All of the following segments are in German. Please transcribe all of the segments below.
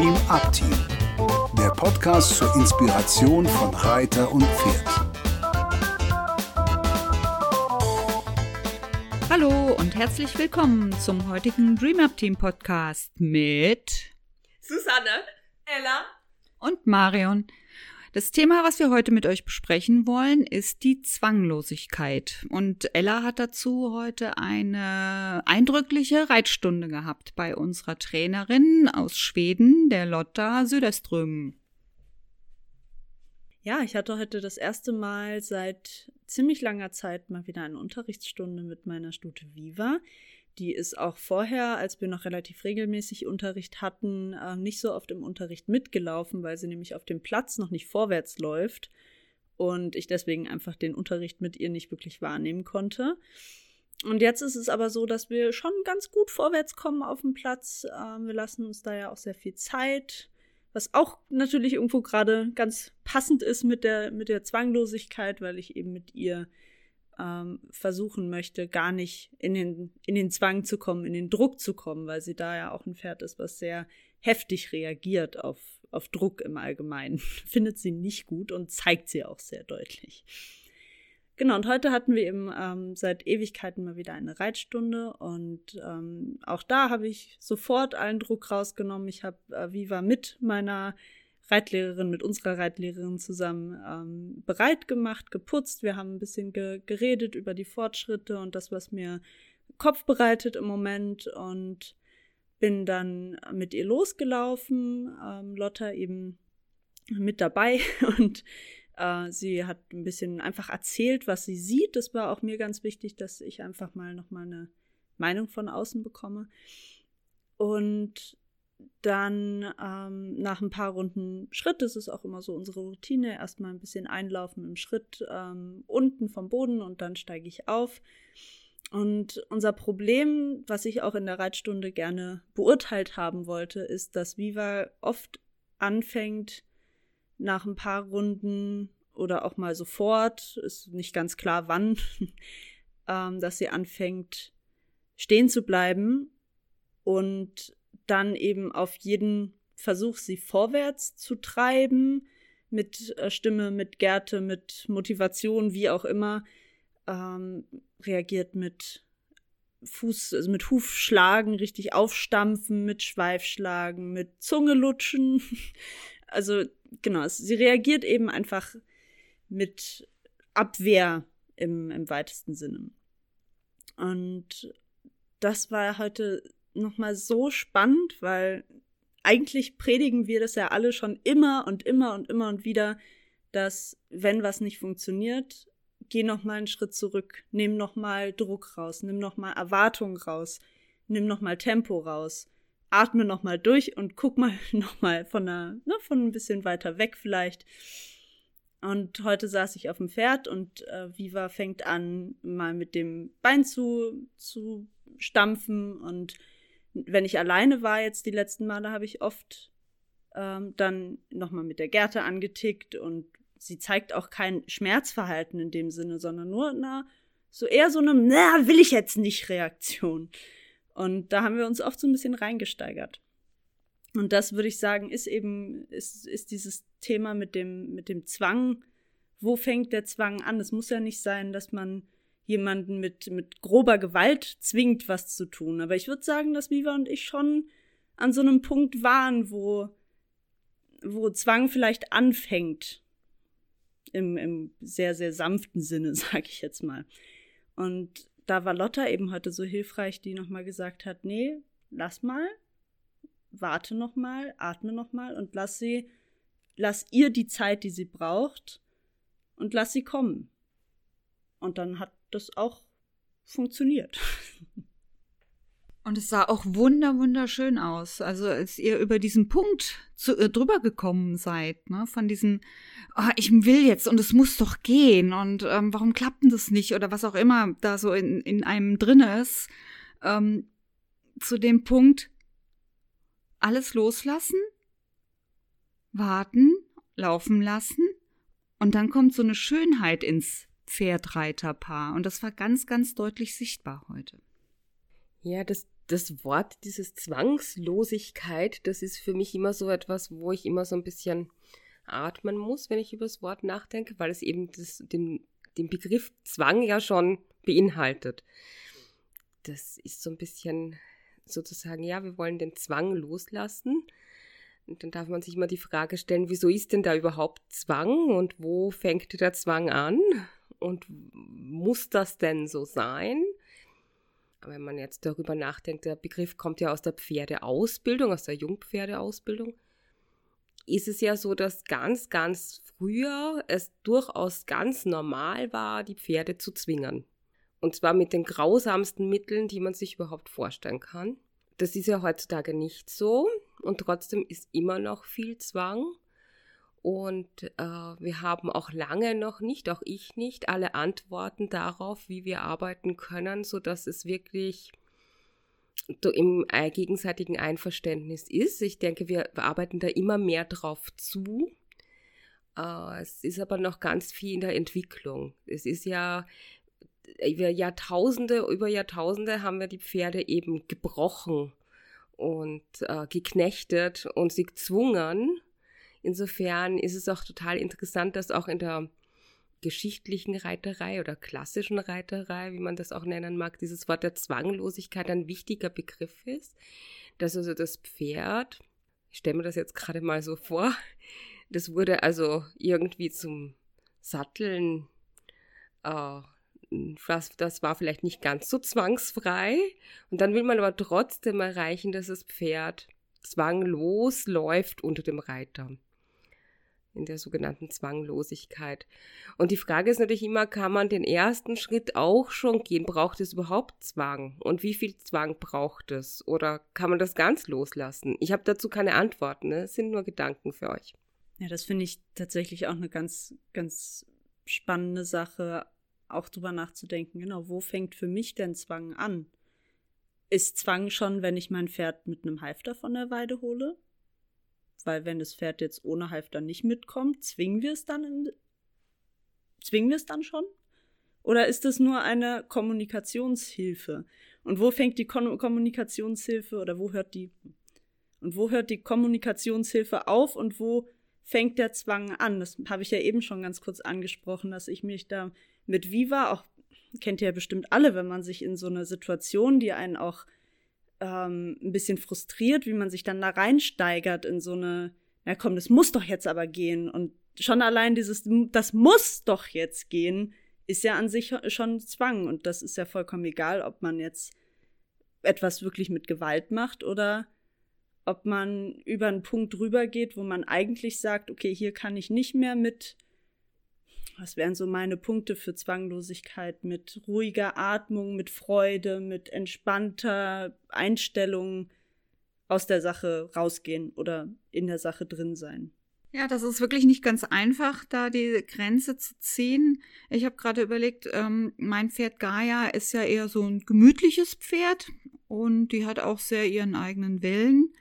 Dream Up Team, der Podcast zur Inspiration von Reiter und Pferd. Hallo und herzlich willkommen zum heutigen Dream Up Team Podcast mit Susanne, Ella und Marion. Das Thema, was wir heute mit euch besprechen wollen, ist die Zwanglosigkeit. Und Ella hat dazu heute eine eindrückliche Reitstunde gehabt bei unserer Trainerin aus Schweden, der Lotta Söderström. Ja, ich hatte heute das erste Mal seit ziemlich langer Zeit mal wieder eine Unterrichtsstunde mit meiner Stute Viva. Die ist auch vorher, als wir noch relativ regelmäßig Unterricht hatten, äh, nicht so oft im Unterricht mitgelaufen, weil sie nämlich auf dem Platz noch nicht vorwärts läuft und ich deswegen einfach den Unterricht mit ihr nicht wirklich wahrnehmen konnte. Und jetzt ist es aber so, dass wir schon ganz gut vorwärts kommen auf dem Platz. Äh, wir lassen uns da ja auch sehr viel Zeit, was auch natürlich irgendwo gerade ganz passend ist mit der, mit der Zwanglosigkeit, weil ich eben mit ihr ähm, versuchen möchte, gar nicht in den, in den Zwang zu kommen, in den Druck zu kommen, weil sie da ja auch ein Pferd ist, was sehr heftig reagiert auf, auf Druck im Allgemeinen. Findet sie nicht gut und zeigt sie auch sehr deutlich. Genau, und heute hatten wir eben ähm, seit Ewigkeiten mal wieder eine Reitstunde und ähm, auch da habe ich sofort allen Druck rausgenommen. Ich habe äh, Viva mit meiner Reitlehrerin, mit unserer Reitlehrerin zusammen ähm, bereit gemacht, geputzt. Wir haben ein bisschen ge geredet über die Fortschritte und das, was mir Kopf bereitet im Moment und bin dann mit ihr losgelaufen. Ähm, Lotta eben mit dabei und äh, sie hat ein bisschen einfach erzählt, was sie sieht. Das war auch mir ganz wichtig, dass ich einfach mal noch mal eine Meinung von außen bekomme. Und dann ähm, nach ein paar Runden Schritt, das ist auch immer so unsere Routine, erstmal ein bisschen einlaufen im Schritt ähm, unten vom Boden und dann steige ich auf. Und unser Problem, was ich auch in der Reitstunde gerne beurteilt haben wollte, ist, dass Viva oft anfängt, nach ein paar Runden oder auch mal sofort, ist nicht ganz klar wann, ähm, dass sie anfängt, stehen zu bleiben und dann eben auf jeden Versuch, sie vorwärts zu treiben, mit äh, Stimme, mit Gärte, mit Motivation, wie auch immer, ähm, reagiert mit Fuß, also mit Hufschlagen, richtig aufstampfen, mit Schweifschlagen, mit Zunge lutschen. Also genau, sie reagiert eben einfach mit Abwehr im, im weitesten Sinne. Und das war heute nochmal so spannend, weil eigentlich predigen wir das ja alle schon immer und immer und immer und wieder, dass wenn was nicht funktioniert, geh noch mal einen Schritt zurück, nimm noch mal Druck raus, nimm noch mal Erwartung raus, nimm noch mal Tempo raus, atme noch mal durch und guck mal noch mal von ne, von ein bisschen weiter weg vielleicht. Und heute saß ich auf dem Pferd und äh, Viva fängt an, mal mit dem Bein zu, zu stampfen und wenn ich alleine war jetzt die letzten Male, habe ich oft ähm, dann nochmal mit der Gerte angetickt und sie zeigt auch kein Schmerzverhalten in dem Sinne, sondern nur na, so eher so eine, na, will ich jetzt nicht Reaktion. Und da haben wir uns oft so ein bisschen reingesteigert. Und das würde ich sagen, ist eben, ist, ist dieses Thema mit dem, mit dem Zwang. Wo fängt der Zwang an? Es muss ja nicht sein, dass man jemanden mit, mit grober Gewalt zwingt, was zu tun. Aber ich würde sagen, dass Viva und ich schon an so einem Punkt waren, wo, wo Zwang vielleicht anfängt. Im, im sehr, sehr sanften Sinne, sag ich jetzt mal. Und da war Lotta eben heute so hilfreich, die nochmal gesagt hat, nee, lass mal, warte nochmal, atme nochmal und lass sie, lass ihr die Zeit, die sie braucht und lass sie kommen. Und dann hat das auch funktioniert. Und es sah auch wunder wunderschön aus. Also als ihr über diesen Punkt zu, äh, drüber gekommen seid, ne, von diesen, oh, ich will jetzt und es muss doch gehen und ähm, warum klappt denn das nicht oder was auch immer da so in, in einem drin ist, ähm, zu dem Punkt, alles loslassen, warten, laufen lassen und dann kommt so eine Schönheit ins Pferdreiterpaar. Und das war ganz, ganz deutlich sichtbar heute. Ja, das das Wort, dieses Zwangslosigkeit, das ist für mich immer so etwas, wo ich immer so ein bisschen atmen muss, wenn ich über das Wort nachdenke, weil es eben das, den, den Begriff Zwang ja schon beinhaltet. Das ist so ein bisschen sozusagen, ja, wir wollen den Zwang loslassen. Und dann darf man sich mal die Frage stellen, wieso ist denn da überhaupt Zwang und wo fängt der Zwang an? Und muss das denn so sein? wenn man jetzt darüber nachdenkt, der Begriff kommt ja aus der Pferdeausbildung, aus der Jungpferdeausbildung, ist es ja so, dass ganz, ganz früher es durchaus ganz normal war, die Pferde zu zwingen. Und zwar mit den grausamsten Mitteln, die man sich überhaupt vorstellen kann. Das ist ja heutzutage nicht so und trotzdem ist immer noch viel Zwang. Und äh, wir haben auch lange noch nicht, auch ich nicht, alle Antworten darauf, wie wir arbeiten können, so dass es wirklich im gegenseitigen Einverständnis ist. Ich denke, wir arbeiten da immer mehr drauf zu. Äh, es ist aber noch ganz viel in der Entwicklung. Es ist ja über Jahrtausende, über Jahrtausende haben wir die Pferde eben gebrochen und äh, geknechtet und sie gezwungen, Insofern ist es auch total interessant, dass auch in der geschichtlichen Reiterei oder klassischen Reiterei, wie man das auch nennen mag, dieses Wort der Zwanglosigkeit ein wichtiger Begriff ist, dass also das Pferd, ich stelle mir das jetzt gerade mal so vor, das wurde also irgendwie zum Satteln, äh, das, das war vielleicht nicht ganz so zwangsfrei. Und dann will man aber trotzdem erreichen, dass das Pferd zwanglos läuft unter dem Reiter in der sogenannten Zwanglosigkeit. Und die Frage ist natürlich immer, kann man den ersten Schritt auch schon gehen? Braucht es überhaupt Zwang? Und wie viel Zwang braucht es? Oder kann man das ganz loslassen? Ich habe dazu keine Antworten, ne? es sind nur Gedanken für euch. Ja, das finde ich tatsächlich auch eine ganz, ganz spannende Sache, auch drüber nachzudenken. Genau, wo fängt für mich denn Zwang an? Ist Zwang schon, wenn ich mein Pferd mit einem Halfter von der Weide hole? Weil wenn das Pferd jetzt ohne Halfter nicht mitkommt, zwingen wir es dann in, zwingen wir es dann schon? Oder ist es nur eine Kommunikationshilfe? Und wo fängt die Kon Kommunikationshilfe oder wo hört die und wo hört die Kommunikationshilfe auf und wo fängt der Zwang an? Das habe ich ja eben schon ganz kurz angesprochen, dass ich mich da mit Viva auch kennt ihr ja bestimmt alle, wenn man sich in so eine Situation, die einen auch ähm, ein bisschen frustriert, wie man sich dann da reinsteigert in so eine, na komm, das muss doch jetzt aber gehen. Und schon allein dieses, das muss doch jetzt gehen, ist ja an sich schon Zwang. Und das ist ja vollkommen egal, ob man jetzt etwas wirklich mit Gewalt macht oder ob man über einen Punkt drüber geht, wo man eigentlich sagt, okay, hier kann ich nicht mehr mit was wären so meine Punkte für Zwanglosigkeit mit ruhiger Atmung, mit Freude, mit entspannter Einstellung aus der Sache rausgehen oder in der Sache drin sein? Ja, das ist wirklich nicht ganz einfach, da die Grenze zu ziehen. Ich habe gerade überlegt, ähm, mein Pferd Gaia ist ja eher so ein gemütliches Pferd und die hat auch sehr ihren eigenen Willen.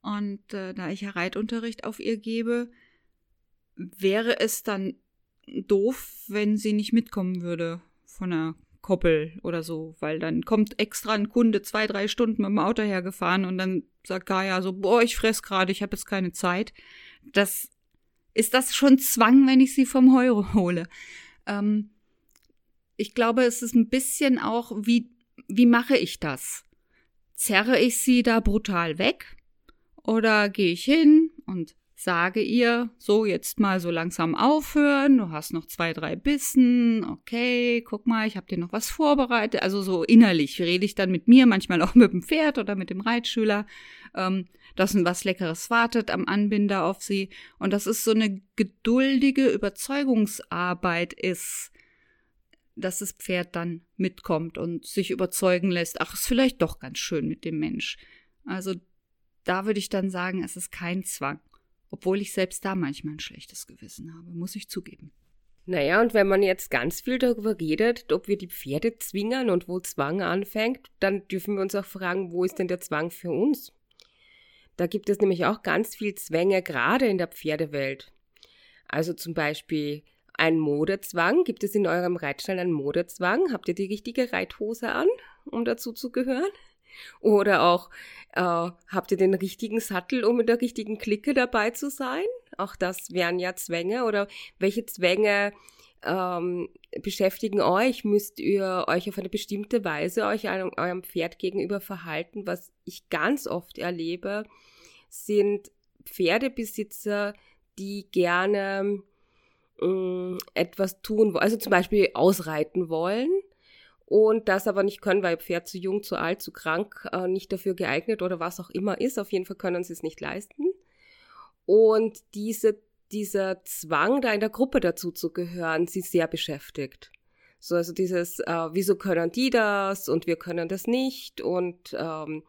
Und äh, da ich ja Reitunterricht auf ihr gebe, wäre es dann doof, wenn sie nicht mitkommen würde von der Koppel oder so, weil dann kommt extra ein Kunde zwei, drei Stunden mit dem Auto hergefahren und dann sagt Gaia so, boah, ich fress gerade, ich habe jetzt keine Zeit. Das ist das schon Zwang, wenn ich sie vom Heu hole. Ähm, ich glaube, es ist ein bisschen auch, wie, wie mache ich das? Zerre ich sie da brutal weg? Oder gehe ich hin und sage ihr, so jetzt mal so langsam aufhören, du hast noch zwei, drei Bissen, okay, guck mal, ich habe dir noch was vorbereitet, also so innerlich rede ich dann mit mir, manchmal auch mit dem Pferd oder mit dem Reitschüler, ähm, dass was Leckeres wartet am Anbinder auf sie. Und dass es so eine geduldige Überzeugungsarbeit ist, dass das Pferd dann mitkommt und sich überzeugen lässt, ach, ist vielleicht doch ganz schön mit dem Mensch. Also da würde ich dann sagen, es ist kein Zwang obwohl ich selbst da manchmal ein schlechtes Gewissen habe, muss ich zugeben. Naja, und wenn man jetzt ganz viel darüber redet, ob wir die Pferde zwingen und wo Zwang anfängt, dann dürfen wir uns auch fragen, wo ist denn der Zwang für uns? Da gibt es nämlich auch ganz viel Zwänge, gerade in der Pferdewelt. Also zum Beispiel ein Modezwang. Gibt es in eurem Reitstall einen Modezwang? Habt ihr die richtige Reithose an, um dazu zu gehören? Oder auch, äh, habt ihr den richtigen Sattel, um in der richtigen Clique dabei zu sein? Auch das wären ja Zwänge. Oder welche Zwänge ähm, beschäftigen euch? Müsst ihr euch auf eine bestimmte Weise euch einem, eurem Pferd gegenüber verhalten? Was ich ganz oft erlebe, sind Pferdebesitzer, die gerne äh, etwas tun, also zum Beispiel ausreiten wollen und das aber nicht können, weil Pferd zu jung, zu alt, zu krank, äh, nicht dafür geeignet oder was auch immer ist. Auf jeden Fall können sie es nicht leisten. Und diese, dieser Zwang, da in der Gruppe dazu zu gehören, sie sehr beschäftigt. So, also dieses, äh, wieso können die das und wir können das nicht und ähm,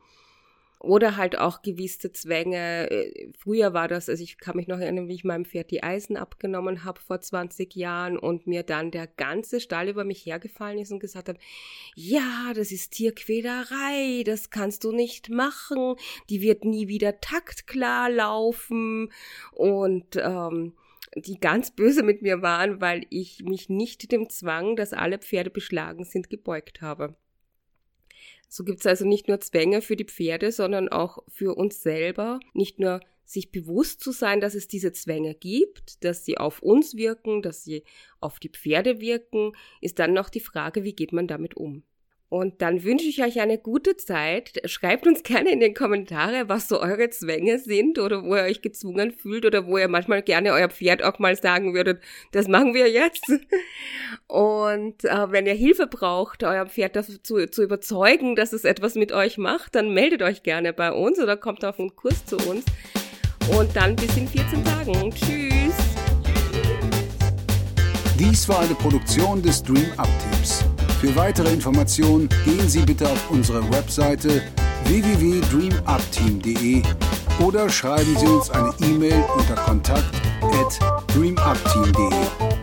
oder halt auch gewisse Zwänge. Äh, früher war das, also ich kann mich noch erinnern, wie ich meinem Pferd die Eisen abgenommen habe vor 20 Jahren und mir dann der ganze Stall über mich hergefallen ist und gesagt hat, ja, das ist Tierquälerei, das kannst du nicht machen, die wird nie wieder taktklar laufen und ähm, die ganz böse mit mir waren, weil ich mich nicht dem Zwang, dass alle Pferde beschlagen sind, gebeugt habe. So gibt es also nicht nur Zwänge für die Pferde, sondern auch für uns selber. Nicht nur sich bewusst zu sein, dass es diese Zwänge gibt, dass sie auf uns wirken, dass sie auf die Pferde wirken, ist dann noch die Frage, wie geht man damit um. Und dann wünsche ich euch eine gute Zeit. Schreibt uns gerne in den Kommentare, was so eure Zwänge sind oder wo ihr euch gezwungen fühlt oder wo ihr manchmal gerne euer Pferd auch mal sagen würdet, das machen wir jetzt. Und äh, wenn ihr Hilfe braucht, euer Pferd dazu zu überzeugen, dass es etwas mit euch macht, dann meldet euch gerne bei uns oder kommt auf einen Kurs zu uns. Und dann bis in 14 Tagen. Tschüss. Dies war eine Produktion des Dream Up Teams. Für weitere Informationen gehen Sie bitte auf unsere Webseite www.dreamupteam.de oder schreiben Sie uns eine E-Mail unter kontakt at dreamupteam.de.